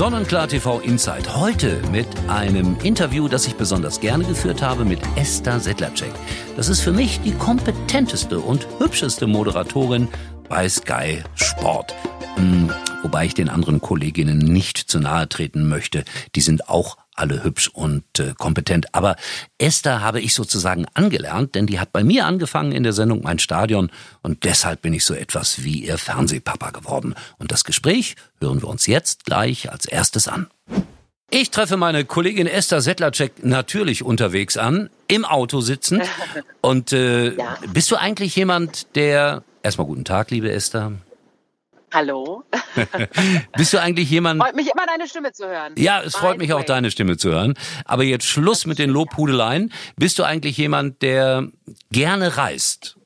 Sonnenklar TV Insight. Heute mit einem Interview, das ich besonders gerne geführt habe mit Esther Sedlacek. Das ist für mich die kompetenteste und hübscheste Moderatorin bei Sky Sport. Hm, wobei ich den anderen Kolleginnen nicht zu nahe treten möchte. Die sind auch alle hübsch und äh, kompetent. Aber Esther habe ich sozusagen angelernt, denn die hat bei mir angefangen in der Sendung Mein Stadion und deshalb bin ich so etwas wie ihr Fernsehpapa geworden. Und das Gespräch hören wir uns jetzt gleich als erstes an. Ich treffe meine Kollegin Esther Settlercheck natürlich unterwegs an, im Auto sitzend. Und äh, ja. bist du eigentlich jemand, der erstmal guten Tag, liebe Esther. Hallo. Bist du eigentlich jemand? Freut mich immer deine Stimme zu hören. Ja, es freut mich auch deine Stimme zu hören. Aber jetzt Schluss mit den Lobhudeleien. Bist du eigentlich jemand, der gerne reist?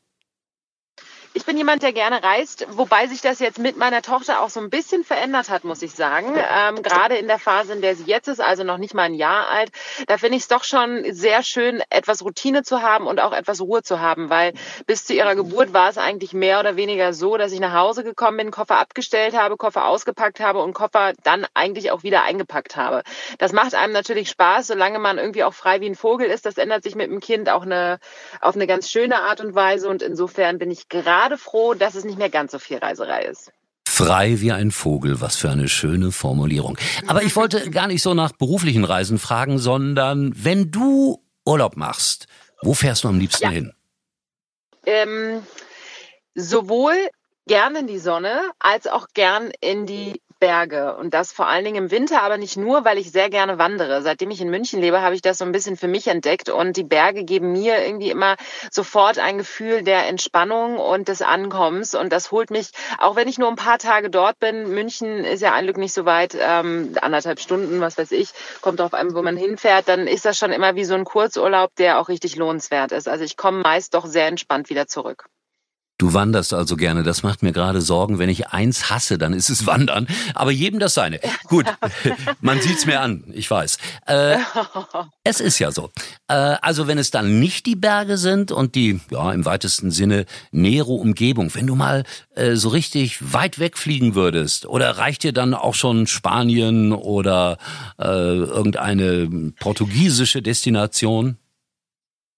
Ich bin jemand, der gerne reist, wobei sich das jetzt mit meiner Tochter auch so ein bisschen verändert hat, muss ich sagen. Ähm, gerade in der Phase, in der sie jetzt ist, also noch nicht mal ein Jahr alt, da finde ich es doch schon sehr schön, etwas Routine zu haben und auch etwas Ruhe zu haben, weil bis zu ihrer Geburt war es eigentlich mehr oder weniger so, dass ich nach Hause gekommen bin, Koffer abgestellt habe, Koffer ausgepackt habe und Koffer dann eigentlich auch wieder eingepackt habe. Das macht einem natürlich Spaß, solange man irgendwie auch frei wie ein Vogel ist. Das ändert sich mit dem Kind auch eine, auf eine ganz schöne Art und Weise und insofern bin ich gerade gerade froh, dass es nicht mehr ganz so viel Reiserei ist. Frei wie ein Vogel, was für eine schöne Formulierung. Aber ich wollte gar nicht so nach beruflichen Reisen fragen, sondern wenn du Urlaub machst, wo fährst du am liebsten ja. hin? Ähm, sowohl gern in die Sonne als auch gern in die Berge und das vor allen Dingen im Winter, aber nicht nur, weil ich sehr gerne wandere. Seitdem ich in München lebe, habe ich das so ein bisschen für mich entdeckt und die Berge geben mir irgendwie immer sofort ein Gefühl der Entspannung und des Ankommens und das holt mich, auch wenn ich nur ein paar Tage dort bin, München ist ja ein Glück nicht so weit, ähm, anderthalb Stunden, was weiß ich, kommt auf einem, wo man hinfährt, dann ist das schon immer wie so ein Kurzurlaub, der auch richtig lohnenswert ist. Also ich komme meist doch sehr entspannt wieder zurück. Du wanderst also gerne. Das macht mir gerade Sorgen. Wenn ich eins hasse, dann ist es Wandern. Aber jedem das seine. Gut, man sieht's mir an. Ich weiß. Äh, es ist ja so. Äh, also wenn es dann nicht die Berge sind und die, ja, im weitesten Sinne nähere Umgebung, wenn du mal äh, so richtig weit wegfliegen würdest, oder reicht dir dann auch schon Spanien oder äh, irgendeine portugiesische Destination?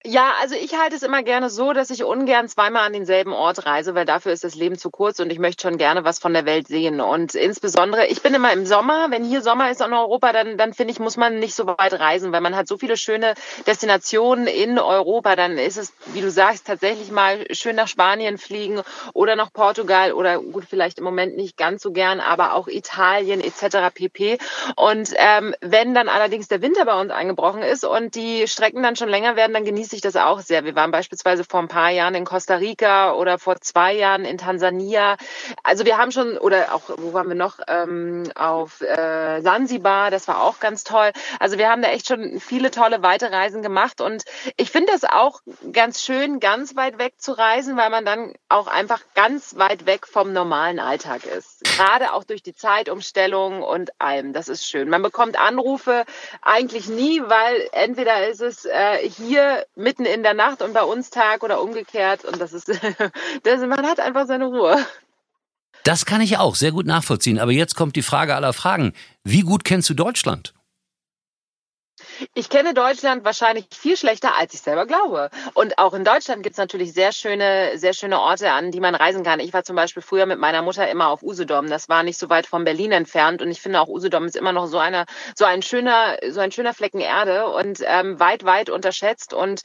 Ja, also ich halte es immer gerne so, dass ich ungern zweimal an denselben Ort reise, weil dafür ist das Leben zu kurz und ich möchte schon gerne was von der Welt sehen. Und insbesondere, ich bin immer im Sommer, wenn hier Sommer ist in Europa, dann, dann finde ich, muss man nicht so weit reisen, weil man hat so viele schöne Destinationen in Europa. Dann ist es, wie du sagst, tatsächlich mal schön nach Spanien fliegen oder nach Portugal oder gut, vielleicht im Moment nicht ganz so gern, aber auch Italien etc. pp. Und ähm, wenn dann allerdings der Winter bei uns eingebrochen ist und die Strecken dann schon länger werden, dann genieße ich das auch sehr. Wir waren beispielsweise vor ein paar Jahren in Costa Rica oder vor zwei Jahren in Tansania. Also wir haben schon, oder auch, wo waren wir noch? Ähm, auf äh, das war auch ganz toll. Also wir haben da echt schon viele tolle Weiterreisen gemacht und ich finde das auch ganz schön, ganz weit weg zu reisen, weil man dann auch einfach ganz weit weg vom normalen Alltag ist. Gerade auch durch die Zeitumstellung und allem. Das ist schön. Man bekommt Anrufe eigentlich nie, weil entweder ist es äh, hier mitten in der Nacht und bei uns Tag oder umgekehrt. Und das ist, das, man hat einfach seine Ruhe. Das kann ich auch sehr gut nachvollziehen. Aber jetzt kommt die Frage aller Fragen. Wie gut kennst du Deutschland? Ich kenne Deutschland wahrscheinlich viel schlechter, als ich selber glaube. Und auch in Deutschland gibt es natürlich sehr schöne, sehr schöne Orte, an die man reisen kann. Ich war zum Beispiel früher mit meiner Mutter immer auf Usedom. Das war nicht so weit von Berlin entfernt. Und ich finde auch Usedom ist immer noch so einer, so ein schöner, so ein schöner Flecken Erde und ähm, weit, weit unterschätzt. Und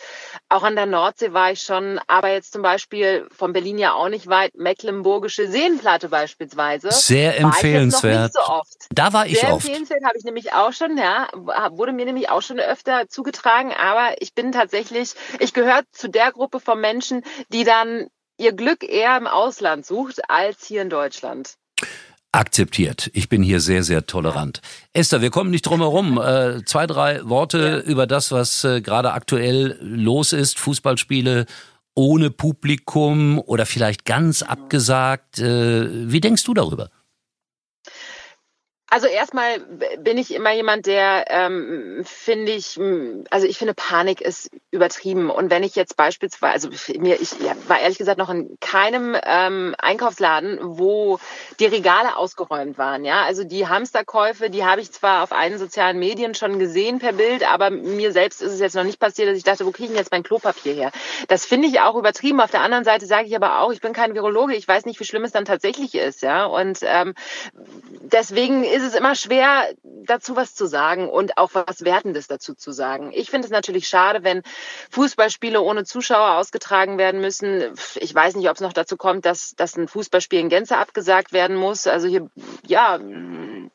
auch an der Nordsee war ich schon, aber jetzt zum Beispiel von Berlin ja auch nicht weit, Mecklenburgische Seenplatte beispielsweise. Sehr empfehlenswert. So da war ich sehr oft. Sehr empfehlenswert habe ich nämlich auch schon, ja, wurde mir nämlich auch auch schon öfter zugetragen, aber ich bin tatsächlich, ich gehöre zu der Gruppe von Menschen, die dann ihr Glück eher im Ausland sucht als hier in Deutschland. Akzeptiert. Ich bin hier sehr, sehr tolerant. Esther, wir kommen nicht drum herum. Äh, zwei, drei Worte ja. über das, was äh, gerade aktuell los ist. Fußballspiele ohne Publikum oder vielleicht ganz abgesagt. Äh, wie denkst du darüber? Also erstmal bin ich immer jemand, der ähm, finde ich, also ich finde Panik ist übertrieben. Und wenn ich jetzt beispielsweise, also mir, ich war ehrlich gesagt noch in keinem ähm, Einkaufsladen, wo die Regale ausgeräumt waren. Ja, also die Hamsterkäufe, die habe ich zwar auf allen sozialen Medien schon gesehen per Bild, aber mir selbst ist es jetzt noch nicht passiert, dass ich dachte, wo kriege ich denn jetzt mein Klopapier her? Das finde ich auch übertrieben. Auf der anderen Seite sage ich aber auch, ich bin kein Virologe, ich weiß nicht, wie schlimm es dann tatsächlich ist. Ja, und ähm, deswegen ist ist es immer schwer, dazu was zu sagen und auch was Wertendes dazu zu sagen. Ich finde es natürlich schade, wenn Fußballspiele ohne Zuschauer ausgetragen werden müssen. Ich weiß nicht, ob es noch dazu kommt, dass, dass ein Fußballspiel in Gänze abgesagt werden muss. Also hier, ja,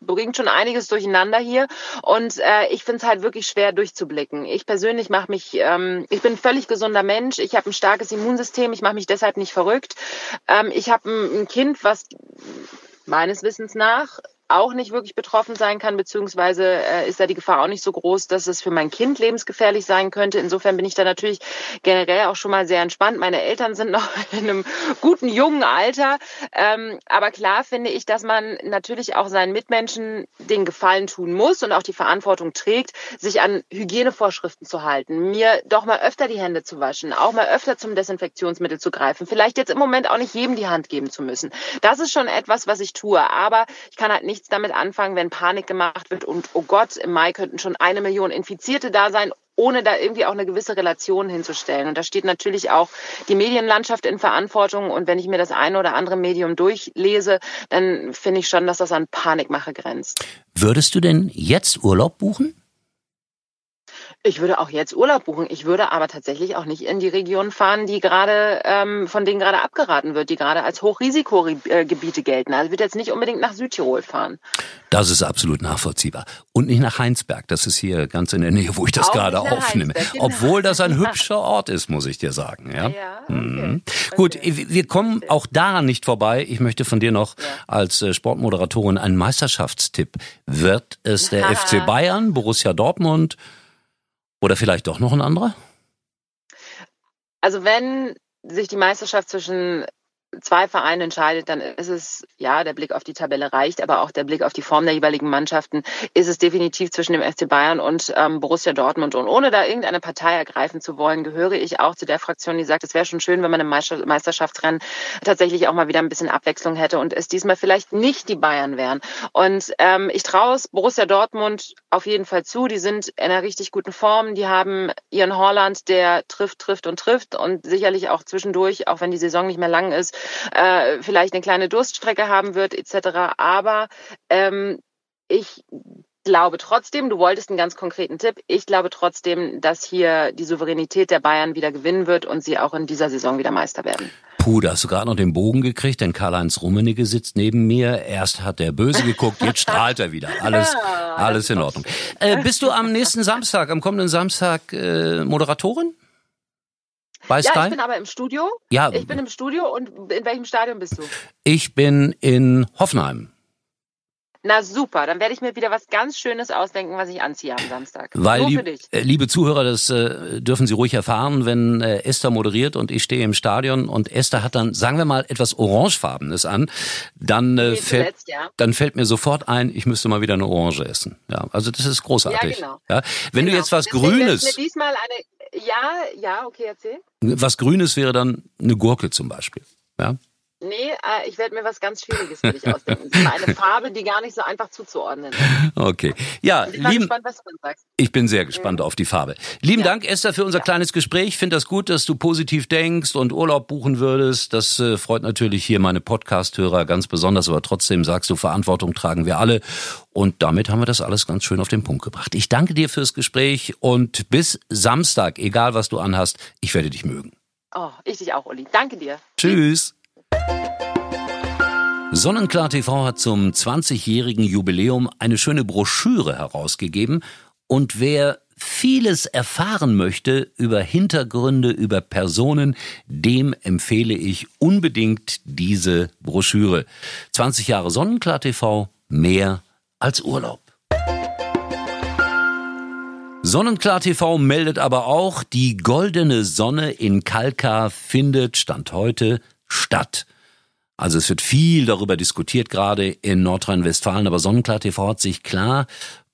bringt schon einiges durcheinander hier. Und äh, ich finde es halt wirklich schwer durchzublicken. Ich persönlich mache mich, ähm, ich bin ein völlig gesunder Mensch. Ich habe ein starkes Immunsystem. Ich mache mich deshalb nicht verrückt. Ähm, ich habe ein, ein Kind, was meines Wissens nach auch nicht wirklich betroffen sein kann, beziehungsweise äh, ist da die Gefahr auch nicht so groß, dass es für mein Kind lebensgefährlich sein könnte. Insofern bin ich da natürlich generell auch schon mal sehr entspannt. Meine Eltern sind noch in einem guten, jungen Alter. Ähm, aber klar finde ich, dass man natürlich auch seinen Mitmenschen den Gefallen tun muss und auch die Verantwortung trägt, sich an Hygienevorschriften zu halten, mir doch mal öfter die Hände zu waschen, auch mal öfter zum Desinfektionsmittel zu greifen, vielleicht jetzt im Moment auch nicht jedem die Hand geben zu müssen. Das ist schon etwas, was ich tue. Aber ich kann halt nicht nichts damit anfangen, wenn Panik gemacht wird und oh Gott, im Mai könnten schon eine Million Infizierte da sein, ohne da irgendwie auch eine gewisse Relation hinzustellen. Und da steht natürlich auch die Medienlandschaft in Verantwortung. Und wenn ich mir das eine oder andere Medium durchlese, dann finde ich schon, dass das an Panikmache grenzt. Würdest du denn jetzt Urlaub buchen? Ich würde auch jetzt Urlaub buchen. Ich würde aber tatsächlich auch nicht in die Regionen fahren, die gerade, ähm, von denen gerade abgeraten wird, die gerade als Hochrisikogebiete gelten. Also ich würde jetzt nicht unbedingt nach Südtirol fahren. Das ist absolut nachvollziehbar. Und nicht nach Heinsberg. Das ist hier ganz in der Nähe, wo ich das auch gerade aufnehme. Genau. Obwohl das ein hübscher Ort ist, muss ich dir sagen. Ja. ja okay. mhm. Gut, wir kommen auch daran nicht vorbei. Ich möchte von dir noch ja. als äh, Sportmoderatorin einen Meisterschaftstipp. Wird es der FC Bayern, Borussia Dortmund? Oder vielleicht doch noch ein anderer? Also wenn sich die Meisterschaft zwischen zwei Vereine entscheidet, dann ist es, ja, der Blick auf die Tabelle reicht, aber auch der Blick auf die Form der jeweiligen Mannschaften ist es definitiv zwischen dem FC Bayern und ähm, Borussia Dortmund. Und ohne da irgendeine Partei ergreifen zu wollen, gehöre ich auch zu der Fraktion, die sagt, es wäre schon schön, wenn man im Meisterschaftsrennen tatsächlich auch mal wieder ein bisschen Abwechslung hätte und es diesmal vielleicht nicht die Bayern wären. Und ähm, ich traue es Borussia Dortmund auf jeden Fall zu. Die sind in einer richtig guten Form. Die haben ihren Holland, der trifft, trifft und trifft und sicherlich auch zwischendurch, auch wenn die Saison nicht mehr lang ist, äh, vielleicht eine kleine Durststrecke haben wird etc. Aber ähm, ich glaube trotzdem, du wolltest einen ganz konkreten Tipp, ich glaube trotzdem, dass hier die Souveränität der Bayern wieder gewinnen wird und sie auch in dieser Saison wieder Meister werden. Puh, da hast du gerade noch den Bogen gekriegt, denn Karl-Heinz Rummenigge sitzt neben mir. Erst hat der Böse geguckt, jetzt strahlt er wieder. Alles, alles in Ordnung. Äh, bist du am nächsten Samstag, am kommenden Samstag äh, Moderatorin? Bei Sky? Ja, ich bin aber im Studio. Ja. Ich bin im Studio und in welchem Stadion bist du? Ich bin in Hoffenheim. Na super, dann werde ich mir wieder was ganz Schönes ausdenken, was ich anziehe am Samstag. Weil, Nur für dich. Äh, liebe Zuhörer, das äh, dürfen Sie ruhig erfahren, wenn äh, Esther moderiert und ich stehe im Stadion und Esther hat dann, sagen wir mal, etwas Orangefarbenes an, dann, äh, fällt, zuletzt, ja. dann fällt mir sofort ein, ich müsste mal wieder eine Orange essen. Ja, also das ist großartig. Ja, genau. Ja, wenn genau. du jetzt was Deswegen Grünes... Mir diesmal eine ja, ja, okay, erzähl. Was Grünes wäre dann eine Gurke zum Beispiel. Ja? Nee, äh, ich werde mir was ganz Schwieriges für dich ausdenken. Das ist eine Farbe, die gar nicht so einfach zuzuordnen ist. Okay. Ja, ich bin lieben, gespannt, was du sagst. Ich bin sehr gespannt mhm. auf die Farbe. Lieben ja. Dank, Esther, für unser ja. kleines Gespräch. Ich finde das gut, dass du positiv denkst und Urlaub buchen würdest. Das äh, freut natürlich hier meine Podcast-Hörer ganz besonders. Aber trotzdem sagst du, Verantwortung tragen wir alle. Und damit haben wir das alles ganz schön auf den Punkt gebracht. Ich danke dir fürs Gespräch und bis Samstag, egal was du anhast, ich werde dich mögen. Oh, ich dich auch, Uli. Danke dir. Tschüss. Sonnenklar TV hat zum 20-jährigen Jubiläum eine schöne Broschüre herausgegeben und wer vieles erfahren möchte über Hintergründe, über Personen, dem empfehle ich unbedingt diese Broschüre. 20 Jahre Sonnenklar TV, mehr als Urlaub. Sonnenklar TV meldet aber auch, die goldene Sonne in Kalkar findet Stand heute statt. Also es wird viel darüber diskutiert, gerade in Nordrhein-Westfalen, aber Sonnenklar TV hat sich klar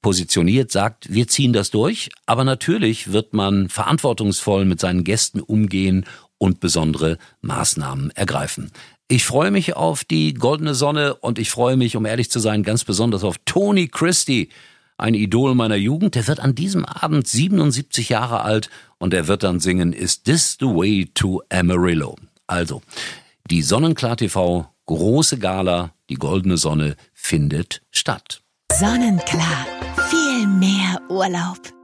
positioniert, sagt, wir ziehen das durch, aber natürlich wird man verantwortungsvoll mit seinen Gästen umgehen und besondere Maßnahmen ergreifen. Ich freue mich auf die goldene Sonne und ich freue mich, um ehrlich zu sein, ganz besonders auf Tony Christie, ein Idol meiner Jugend. Der wird an diesem Abend 77 Jahre alt und er wird dann singen Is This the Way to Amarillo? Also, die Sonnenklar TV große Gala, die goldene Sonne findet statt. Sonnenklar, viel mehr Urlaub.